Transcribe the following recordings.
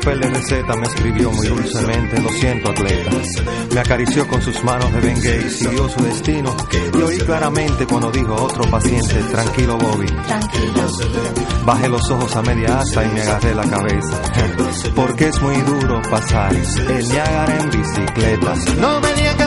papel de receta me escribió muy dulcemente, lo siento, atleta. Me acarició con sus manos de bengue y siguió su destino. Y oí claramente cuando dijo otro paciente, tranquilo, Bobby. Bajé los ojos a media asta y me agarré la cabeza. Porque es muy duro pasar el Niágara en bicicleta. No que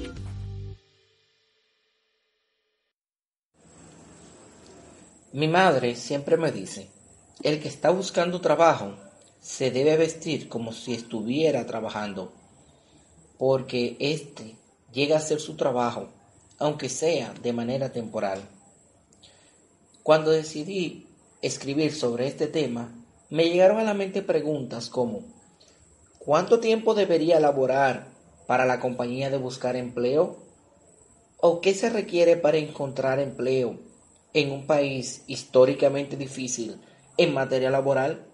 Mi madre siempre me dice, el que está buscando trabajo se debe vestir como si estuviera trabajando, porque éste llega a ser su trabajo, aunque sea de manera temporal. Cuando decidí escribir sobre este tema, me llegaron a la mente preguntas como ¿cuánto tiempo debería laborar para la compañía de buscar empleo? ¿O qué se requiere para encontrar empleo en un país históricamente difícil en materia laboral?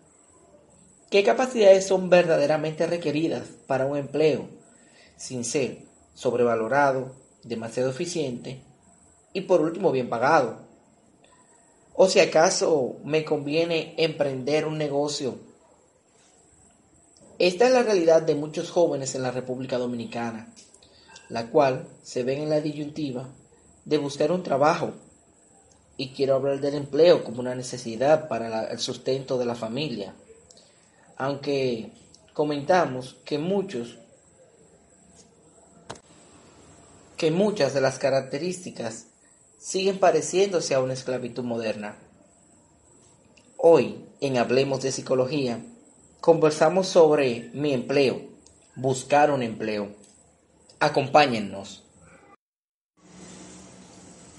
¿Qué capacidades son verdaderamente requeridas para un empleo sin ser sobrevalorado, demasiado eficiente y por último bien pagado? ¿O si acaso me conviene emprender un negocio? Esta es la realidad de muchos jóvenes en la República Dominicana, la cual se ven en la disyuntiva de buscar un trabajo y quiero hablar del empleo como una necesidad para el sustento de la familia. Aunque comentamos que muchos que muchas de las características siguen pareciéndose a una esclavitud moderna. Hoy, en Hablemos de Psicología, conversamos sobre mi empleo, buscar un empleo. Acompáñennos.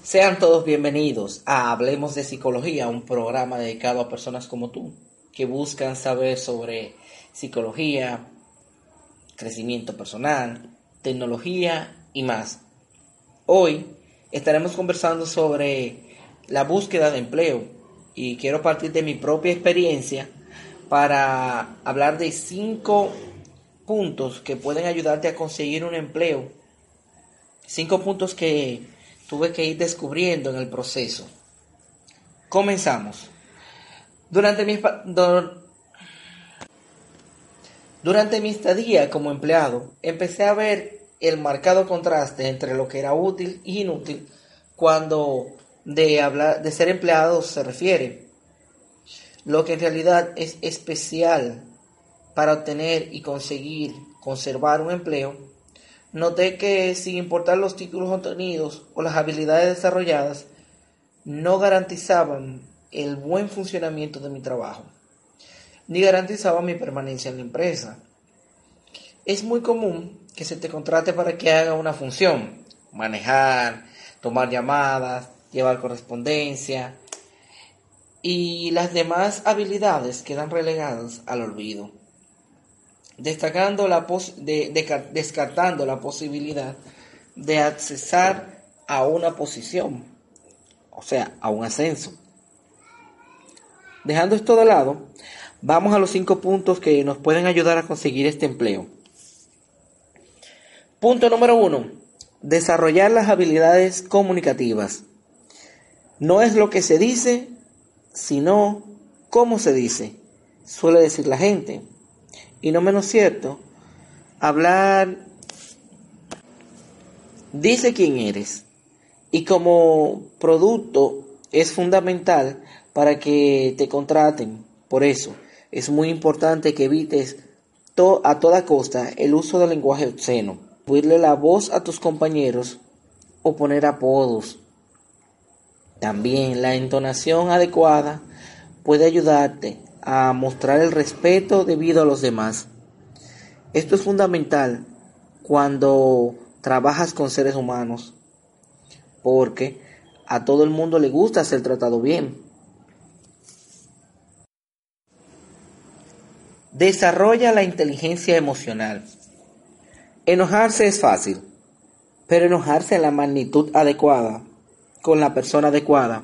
Sean todos bienvenidos a Hablemos de Psicología, un programa dedicado a personas como tú, que buscan saber sobre psicología, crecimiento personal, tecnología y más. Hoy estaremos conversando sobre la búsqueda de empleo y quiero partir de mi propia experiencia para hablar de cinco puntos que pueden ayudarte a conseguir un empleo. Cinco puntos que tuve que ir descubriendo en el proceso. Comenzamos. Durante mi, estadía como empleado, empecé a ver el marcado contraste entre lo que era útil y inútil cuando de, hablar, de ser empleado se refiere. Lo que en realidad es especial para obtener y conseguir conservar un empleo noté que sin importar los títulos obtenidos o las habilidades desarrolladas, no garantizaban el buen funcionamiento de mi trabajo, ni garantizaban mi permanencia en la empresa. Es muy común que se te contrate para que haga una función, manejar, tomar llamadas, llevar correspondencia, y las demás habilidades quedan relegadas al olvido destacando la descartando la posibilidad de accesar a una posición, o sea, a un ascenso. Dejando esto de lado, vamos a los cinco puntos que nos pueden ayudar a conseguir este empleo. Punto número uno, desarrollar las habilidades comunicativas. No es lo que se dice, sino cómo se dice, suele decir la gente y no menos cierto, hablar dice quién eres y como producto es fundamental para que te contraten. Por eso es muy importante que evites a toda costa el uso del lenguaje obsceno, oírle la voz a tus compañeros o poner apodos. También la entonación adecuada puede ayudarte a mostrar el respeto debido a los demás. Esto es fundamental cuando trabajas con seres humanos, porque a todo el mundo le gusta ser tratado bien. Desarrolla la inteligencia emocional. Enojarse es fácil, pero enojarse en la magnitud adecuada, con la persona adecuada,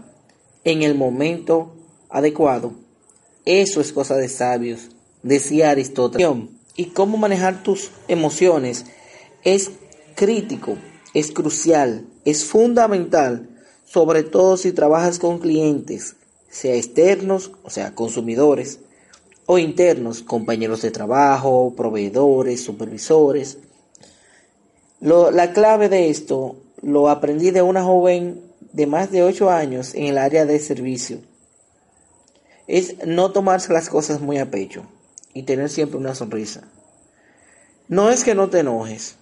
en el momento adecuado, eso es cosa de sabios, decía Aristóteles. Y cómo manejar tus emociones es crítico, es crucial, es fundamental, sobre todo si trabajas con clientes, sea externos, o sea, consumidores, o internos, compañeros de trabajo, proveedores, supervisores. la clave de esto lo aprendí de una joven de más de 8 años en el área de servicio. Es no tomarse las cosas muy a pecho y tener siempre una sonrisa. No es que no te enojes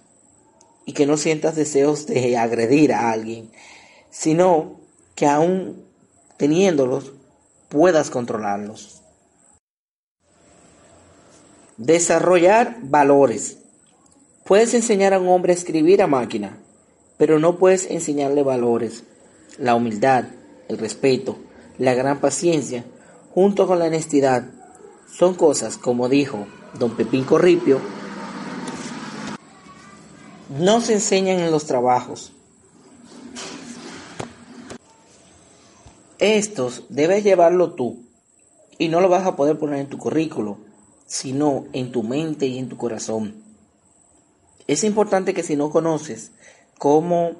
y que no sientas deseos de agredir a alguien, sino que aún teniéndolos puedas controlarlos. Desarrollar valores. Puedes enseñar a un hombre a escribir a máquina, pero no puedes enseñarle valores. La humildad, el respeto, la gran paciencia, junto con la honestidad, son cosas, como dijo don Pepín Corripio, no se enseñan en los trabajos. Estos debes llevarlo tú y no lo vas a poder poner en tu currículo, sino en tu mente y en tu corazón. Es importante que si no conoces cómo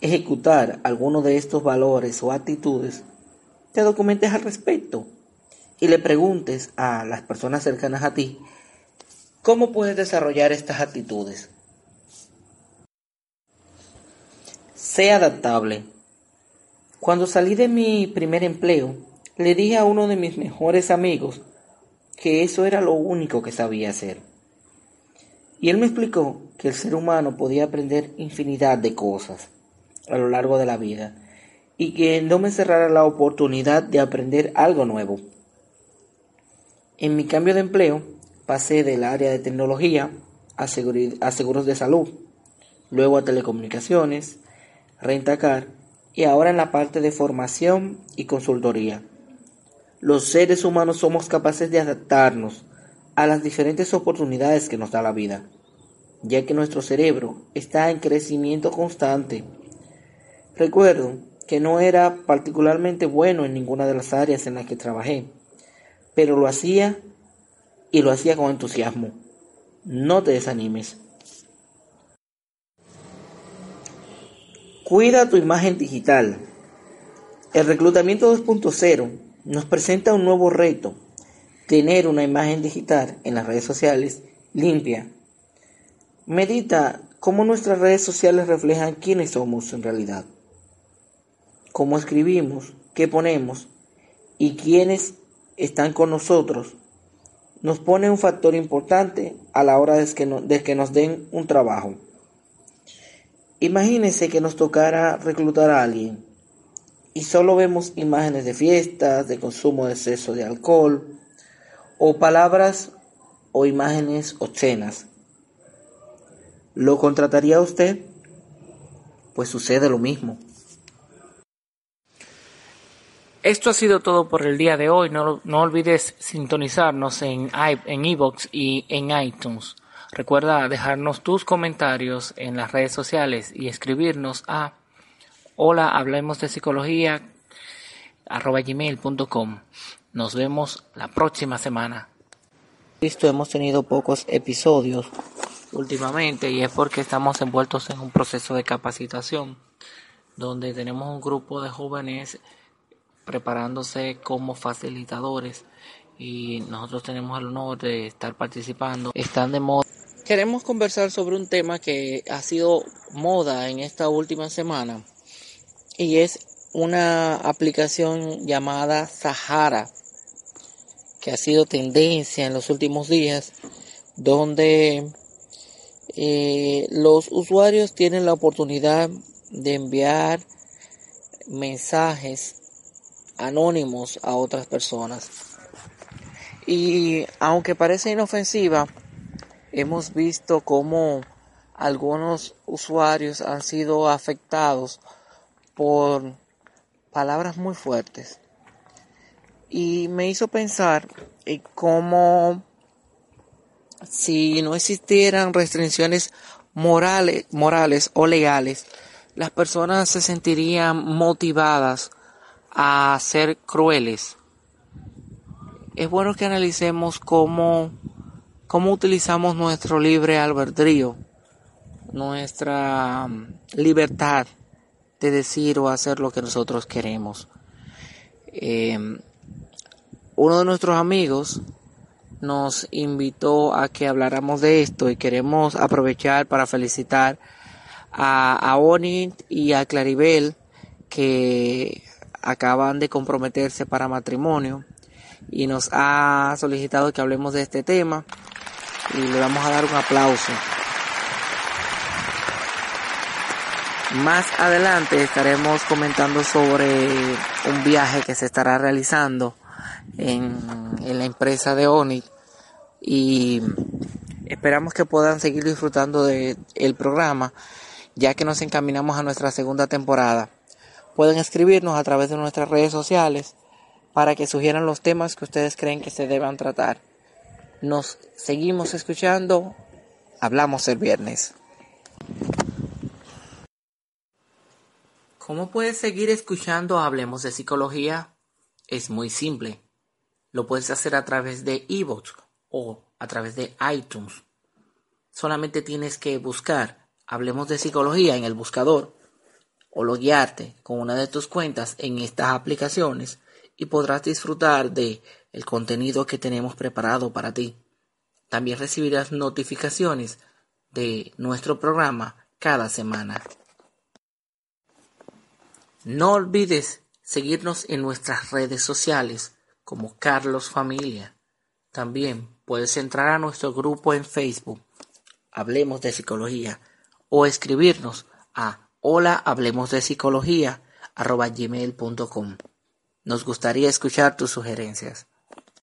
ejecutar alguno de estos valores o actitudes, te documentes al respecto y le preguntes a las personas cercanas a ti cómo puedes desarrollar estas actitudes. Sé adaptable. Cuando salí de mi primer empleo, le dije a uno de mis mejores amigos que eso era lo único que sabía hacer. Y él me explicó que el ser humano podía aprender infinidad de cosas a lo largo de la vida y que no me cerrara la oportunidad de aprender algo nuevo. En mi cambio de empleo pasé del área de tecnología a, seguros de salud, luego a telecomunicaciones, rentacar y ahora en la parte de formación y consultoría. Los seres humanos somos capaces de adaptarnos a las diferentes oportunidades que nos da la vida, ya que nuestro cerebro está en crecimiento constante. Recuerdo que no era particularmente bueno en ninguna de las áreas en las que trabajé, pero lo hacía y lo hacía con entusiasmo. No te desanimes. Cuida tu imagen digital. El reclutamiento 2.0 nos presenta un nuevo reto, tener una imagen digital en las redes sociales limpia. Medita cómo nuestras redes sociales reflejan quiénes somos en realidad, cómo escribimos, qué ponemos y quiénes están con nosotros. Nos pone un factor importante a la hora de que, nos den un trabajo. Imagínese que nos tocara reclutar a alguien y solo vemos imágenes de fiestas, de consumo de exceso de alcohol, o palabras o imágenes obscenas. ¿Lo contrataría usted? Pues sucede lo mismo. Esto ha sido todo por el día de hoy. No, no olvides sintonizarnos en en iVoox y en iTunes. Recuerda dejarnos tus comentarios en las redes sociales y escribirnos a hola, hablemos de psicología, arroba gmail.com. Nos vemos la próxima semana. Visto, hemos tenido pocos episodios últimamente y es porque estamos envueltos en un proceso de capacitación donde tenemos un grupo de jóvenes preparándose como facilitadores y nosotros tenemos el honor de estar participando. Están de moda. Queremos conversar sobre un tema que ha sido moda en esta última semana y es una aplicación llamada Sahara que ha sido tendencia en los últimos días donde eh, los usuarios tienen la oportunidad de enviar mensajes anónimos a otras personas. Y aunque parece inofensiva hemos visto cómo algunos usuarios han sido afectados por palabras muy fuertes. Y me hizo pensar en cómo si no existieran restricciones morales, morales o legales, las personas se sentirían motivadas a ser crueles. Es bueno que analicemos cómo, cómo utilizamos nuestro libre albedrío, nuestra libertad de decir o hacer lo que nosotros queremos. Eh, uno de nuestros amigos nos invitó a que habláramos de esto y queremos aprovechar para felicitar a, a Onit y a Claribel que acaban de comprometerse para matrimonio y nos ha solicitado que hablemos de este tema y le vamos a dar un aplauso. Más adelante estaremos comentando sobre un viaje que se estará realizando en, en la empresa de ONI y esperamos que puedan seguir disfrutando del el programa ya que nos encaminamos a nuestra segunda temporada. Pueden escribirnos a través de nuestras redes sociales para que sugieran los temas que ustedes creen que se deban tratar. Nos seguimos escuchando. Hablamos el viernes. ¿Cómo puedes seguir escuchando Hablemos de Psicología? Es muy simple. Lo puedes hacer a través de ebooks o a través de iTunes. Solamente tienes que buscar Hablemos de Psicología en el buscador o loguearte con una de tus cuentas en estas aplicaciones y podrás disfrutar de el contenido que tenemos preparado para ti. También recibirás notificaciones de nuestro programa cada semana. No olvides seguirnos en nuestras redes sociales como Carlos Familia. También puedes entrar a nuestro grupo en Facebook, Hablemos de Psicología, o escribirnos a hola hablemos de psicología arroba gmail.com. Nos gustaría escuchar tus sugerencias.